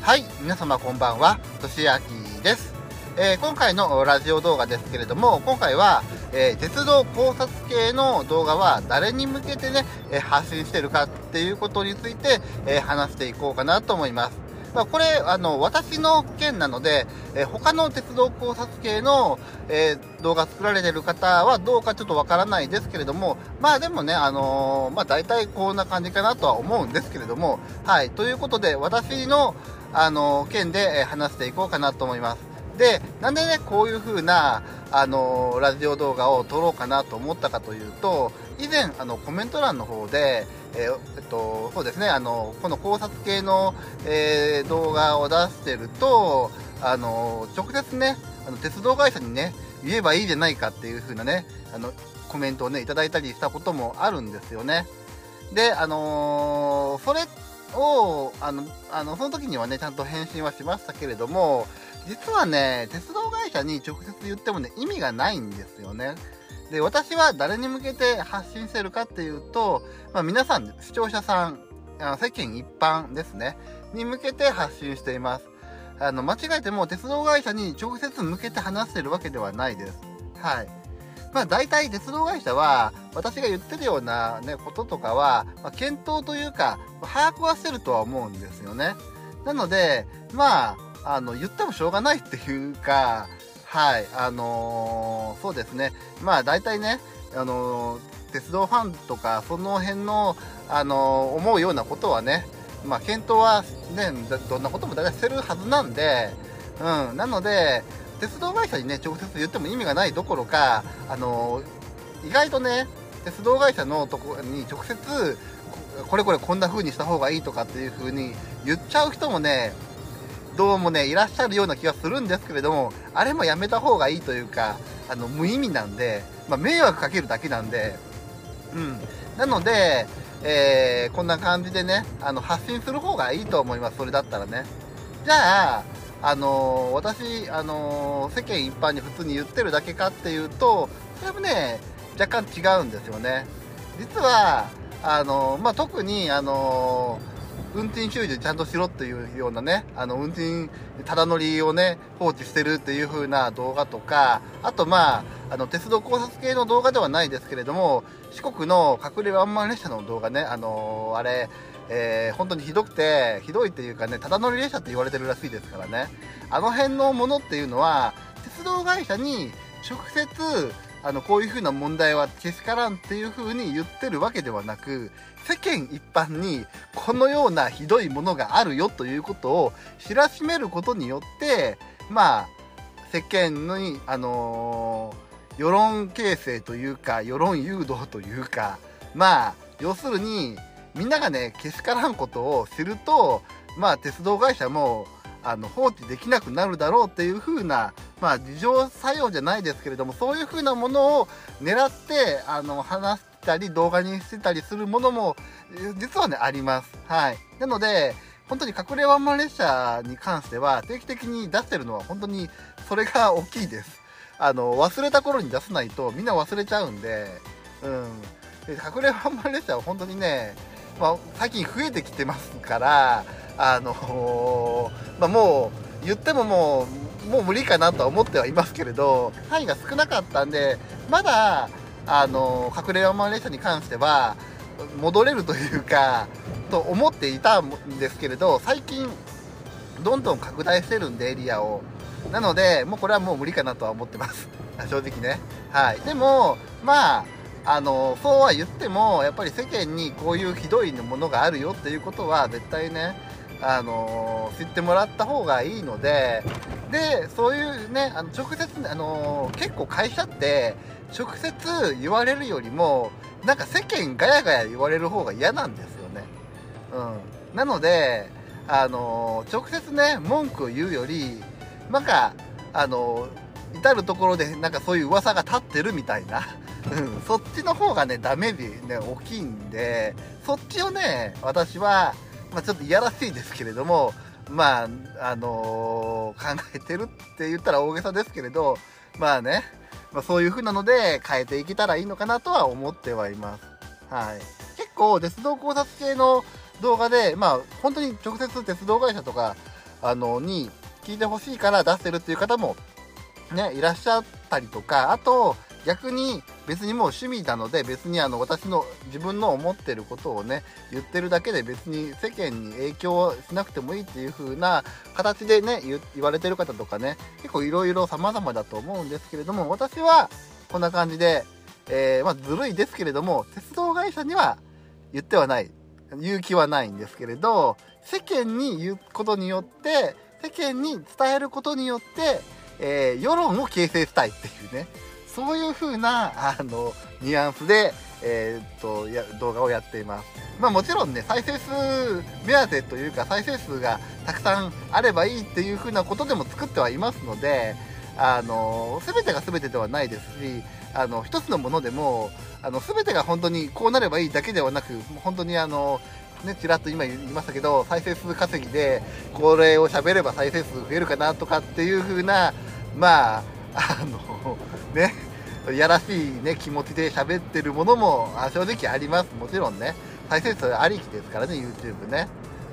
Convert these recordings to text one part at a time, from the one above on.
はい、皆様こんばんは、としあきです。えー今回のラジオ動画ですけれども、今回は、えー鉄道考察系の動画は誰に向けてね、え発信してるかっていうことについて、え話していこうかなと思います。まあ、これ、あの、私の件なので、えー他の鉄道考察系の、えー動画作られてる方はどうかちょっとわからないですけれども、まあでもね、あのーまあ大体こんな感じかなとは思うんですけれども、はい、ということで、私の、あの件でえ話していこうかなと思います。で、なんでね、こういう風な、あのーラジオ動画を撮ろうかなと思ったかというと、以前、あの、コメント欄の方で、えーえっと、そうですね、あの、この考察系の、えー動画を出してると、あの、直接ね、あの、鉄道会社にね、言えばいいじゃないかっていう風なね、あの、コメントをね、いただいたりしたこともあるんですよね。で、あのーそれを、あの、あの、その時にはね、ちゃんと返信はしましたけれども、実はね、鉄道会社に直接言ってもね、意味がないんですよね。で、私は誰に向けて発信してるかっていうと、まあ、皆さん、視聴者さん、あの世間一般ですね、に向けて発信しています。あの、間違えても鉄道会社に直接向けて話してるわけではないです。はい。まあ大体鉄道会社は私が言ってるようなね、こととかは、まあ、検討というか、把握はしてるとは思うんですよね。なので、まあ、あの、言ってもしょうがないっていうか、はい、あのーそうですね。まあ大体ね、あのー鉄道ファンとか、その辺の、あのー思うようなことはね、まあ検討はね、どんなことも大体してるはずなんで、うん、なので、鉄道会社にね、直接言っても意味がないどころか、あの意外とね、鉄道会社のとこに直接、これこれこんな風にした方がいいとかっていう風に言っちゃう人もね、どうもね、いらっしゃるような気がするんですけれども、あれもやめた方がいいというか、あの、無意味なんで、まあ、迷惑かけるだけなんで、うん。なので、えーこんな感じでね、あの、発信する方がいいと思います、それだったらね。じゃあ、あのー私、あのー世間一般に普通に言ってるだけかっていうと、それもね、若干違うんですよね。実は、あのまあ、特に、あのー運転修理ちゃんとしろっていうようなね、あの、運転、ただ乗りをね、放置してるっていう風な動画とか、あとまあ、あの、鉄道考察系の動画ではないですけれども、四国の隠れワンマン列車の動画ね、あのーあれ、えー本当にひどくて、ひどいっていうかね、ただ乗り列車って言われてるらしいですからね。あの辺のものっていうのは、鉄道会社に直接、あの、こういう風な問題はけしからんっていう風に言ってるわけではなく、世間一般にこのようなひどいものがあるよということを知らしめることによって、まあ、世間に、あのー世論形成というか、世論誘導というか、まあ、要するに、みんながね、けしからんことを知ると、まあ、鉄道会社も、あの、放置できなくなるだろうっていう風な、まあ、事情作用じゃないですけれども、そういう風なものを狙って、あの、話したり、動画にしてたりするものも、実はね、あります。はい。なので、本当に隠れワンマン列車に関しては、定期的に出してるのは本当にそれが大きいです。あの、忘れた頃に出さないとみんな忘れちゃうんで、うん。で隠れワンマン列車は本当にね、まあ、最近増えてきてますから、あのまあ、もう、言ってももう、もう無理かなとは思ってはいますけれど、範囲が少なかったんで、まだ、あの隠れワンマン列車に関しては、戻れるというか、と思っていたんですけれど、最近、どんどん拡大してるんで、エリアを。なので、もうこれはもう無理かなとは思ってます。正直ね。はい。でも、まあ、あの、そうは言っても、やっぱり世間にこういうひどいものがあるよっていうことは、絶対ね、あの、知ってもらった方がいいので、で、そういうね、あの直接、あの、結構会社って、直接言われるよりも、なんか世間ガヤガヤ言われる方が嫌なんですよね。うん。なので、あの直接ね、文句を言うより、なんか、あの至るところでなんかそういう噂が立ってるみたいな、うん、そっちの方がね、ダメージね、大きいんで、そっちをね、私は、まあちょっといやらしいですけれども、まあ、あの考えてるって言ったら大げさですけれど、まあね、まあそういう風なので変えていけたらいいのかなとは思ってはいます。はい。結構、鉄道考察系の動画で、まあ、本当に直接鉄道会社とか、あのに聞いてほしいから出してるっていう方もねいらっしゃったりとかあと逆に別にもう趣味なので別にあの私の自分の思ってることをね言ってるだけで別に世間に影響しなくてもいいっていう風な形でね言われてる方とかね結構いろいろ様々だと思うんですけれども私はこんな感じで、えー、まあ、ずるいですけれども鉄道会社には言ってはない。言う気はないんですけれど世間に言うことによって世間に伝えることによって、えー、世論を形成したいっていうね。そういう風なあのニュアンスで、えー、っとや動画をやっています。まあもちろんね再生数目当てというか再生数がたくさんあればいいっていう風なことでも作ってはいますのであの全てが全てではないですしあの一つのものでもあの全てが本当にこうなればいいだけではなく本当にあのね、ちらっと今言いましたけど再生数稼ぎでこれを喋れば再生数増えるかなとかっていう風なまああのねやらしいね気持ちで喋ってるものも正直あります。もちろんね。再生数ありきですからね YouTube ね。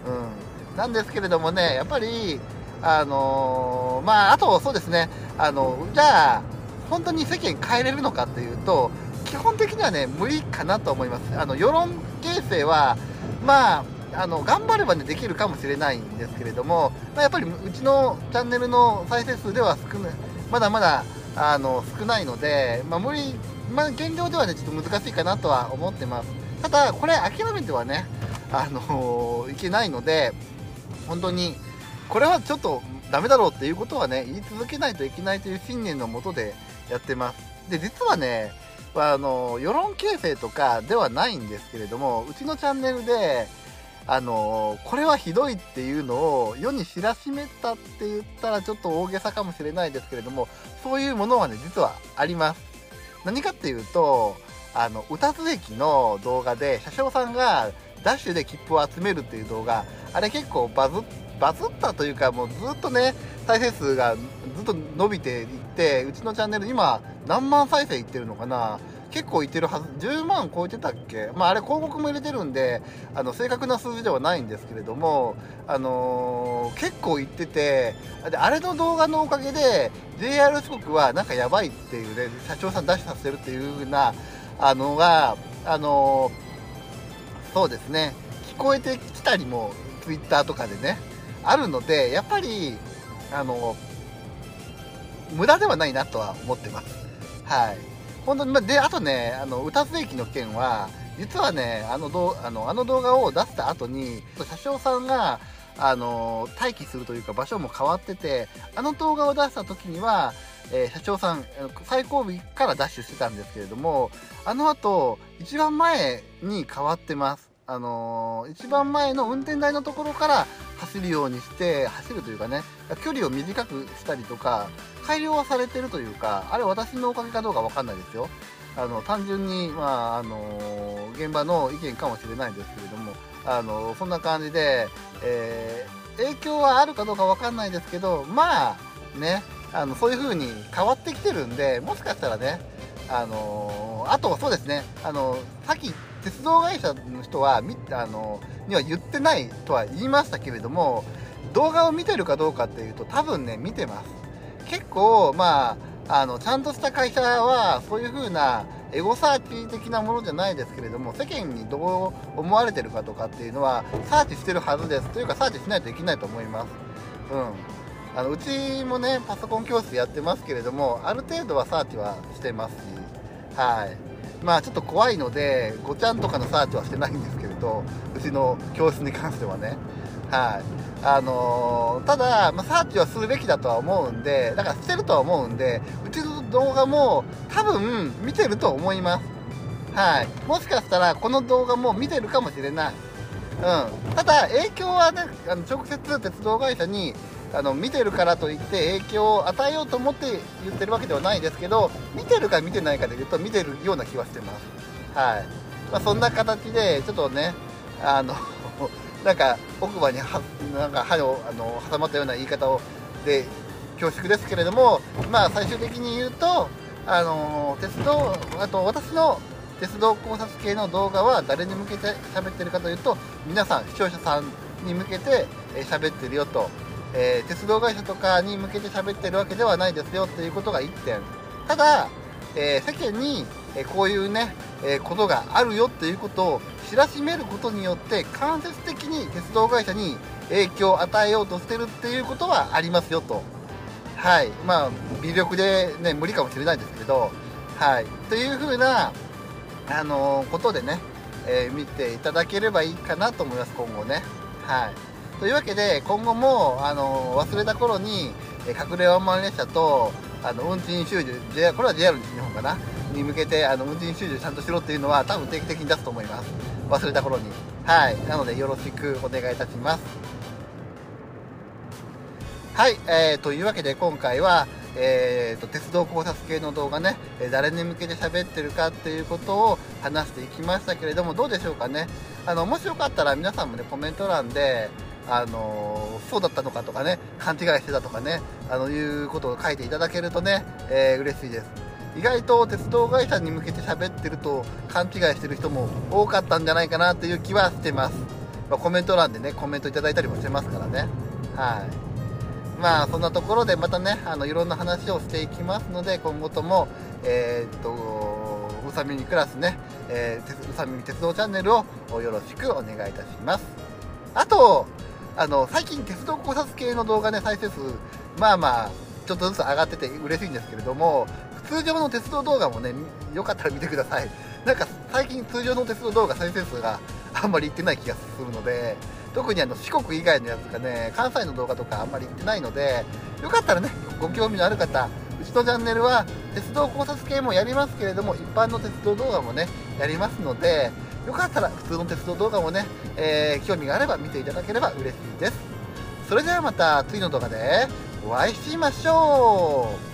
うん。なんですけれどもねやっぱりあのー、まああとそうですね。あのじゃあ本当に世間変えれるのかっていうと基本的にはね無理かなと思います。あの世論形成はまああの頑張ればねできるかもしれないんですけれども、まあ、やっぱりうちのチャンネルの再生数では少ないまだまだあの少ないので、まあ、無理、まあ、現状ではねちょっと難しいかなとは思ってます。ただこれ諦めてはねあのー、いけないので本当にこれはちょっとダメだろうっていうことはね言い続けないといけないという信念のもとでやってます。で実はねあの世論形成とかではないんですけれどもうちのチャンネルであのこれはひどいっていうのを世に知らしめたって言ったらちょっと大げさかもしれないですけれどもそういうものはね実はあります。何かっていうとあの歌津駅の動画で車掌さんがダッシュで切符を集めるっていう動画あれ結構バズバズったというかもうずっとね再生数がずっと伸びていってうちのチャンネル今何万再生いってるのかな。結構いってるはず10万超えてたっけ？まああれ広告も入れてるんであの正確な数字ではないんですけれどもあのー、結構いっててであれの動画のおかげで JR 四国はなんかやばいっていうね社長さん出しさせるっていう風なあのがあのー、そうですね。聞こえてきたりも Twitter とかでねあるのでやっぱりあの無駄ではないなとは思ってます。はい。本当に、まで、あとね、あの、歌津駅の件は、実はね、あのどあのあの動画を出した後に、車掌さんが、あの、待機するというか場所も変わってて、あの動画を出した時には、えー、社長さん、最後尾からダッシュしてたんですけれども、あの後、一番前に変わってます。あのー、一番前の運転台のところから走るようにして走るというかね距離を短くしたりとか改良はされてるというかあれ私のおかげかどうか分かんないですよ。あの単純に、まああの、現場の意見かもしれないですけれども、あの、そんな感じで、え影響はあるかどうか分かんないですけどまあねあのそういう風に変わってきてるんでもしかしたらねあのあとそうですねあのさっき鉄道会社の人はあのには言ってないとは言いましたけれども動画を見てるかどうかっていうと多分ね見てます。結構まああのちゃんとした会社はそういう風なエゴサーチ的なものじゃないですけれども世間にどう思われてるかとかっていうのはサーチしてるはずですというかサーチしないといけないと思います。うん。あのうちもねパソコン教室やってますけれどもある程度はサーチはしてますし。はい。まあちょっと怖いのでごちゃんとかのサーチはしてないんですけれどうちの教室に関してはね。はい。あのー、ただ、まあ、サーチはするべきだとは思うんでだからしてるとは思うんでうちの動画も多分見てると思います。はい。もしかしたらこの動画も見てるかもしれない。うん。ただ影響はねあの直接鉄道会社にあの見てるからといって影響を与えようと思って言ってるわけではないですけど見てるか見てないかで言うと見てるような気はしてます。はい、まあ、そんな形でちょっとねあのなんか奥歯にはなんか歯をあの挟まったような言い方をで恐縮ですけれどもまあ最終的に言うとあの鉄道あと私の鉄道考察系の動画は誰に向けて喋ってるかというと皆さん視聴者さんに向けて喋ってるよと。えー、鉄道会社とかに向けて喋ってるわけではないですよっていうことが1点。ただ、えー、世間に、えこういうね、えことがあるよっていうことを知らしめることによって間接的に鉄道会社に影響を与えようとしてるっていうことはありますよと。はい。まあ微力でね無理かもしれないですけど。はい。というふうなあのー、ことでね、えー、見ていただければいいかなと思います今後ね。はい。というわけで今後も、あのー、忘れた頃に、え隠れワンマン列車とあの運賃収入これは JR 西日本かな。に向けてあの運賃収入ちゃんとしろっていうのは多分定期的に出すと思います。忘れた頃に。はい。なのでよろしくお願いいたします。はい、えー、というわけで今回は、えーと、鉄道考察系の動画ね、誰に向けて喋ってるかっていうことを話していきましたけれども、どうでしょうかね。あの、もしよかったら皆さんもね、コメント欄で、あのそうだったのかとかね、勘違いしてたとかね、あの、いうことを書いていただけるとね、えー、嬉しいです。意外と鉄道会社に向けて喋ってると勘違いしてる人も多かったんじゃないかなという気はしてます。まあ、コメント欄でね、コメントいただいたりもしてますからね。はい。まあそんなところでまたねあのいろんな話をしていきますので今後ともえー、っとうさみにクラスね、えー、うさみみ鉄道チャンネルをよろしくお願いいたしますあとあの最近鉄道考察系の動画ね再生数まあまあちょっとずつ上がってて嬉しいんですけれども通常の鉄道動画もねよかったら見てください。なんか最近通常の鉄道動画再生数があんまりいってない気がするので特にあの四国以外のやつがね関西の動画とかあんまり行ってないのでよかったらねご興味のある方うちのチャンネルは鉄道考察系もやりますけれども一般の鉄道動画もねやりますのでよかったら普通の鉄道動画もね、えー、興味があれば見ていただければ嬉しいです。それではまた次の動画でお会いしましょう。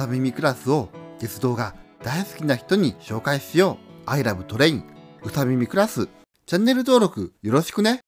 うさ耳クラスを鉄道が大好きな人に紹介しよう。I love train うさ耳クラス。チャンネル登録よろしくね。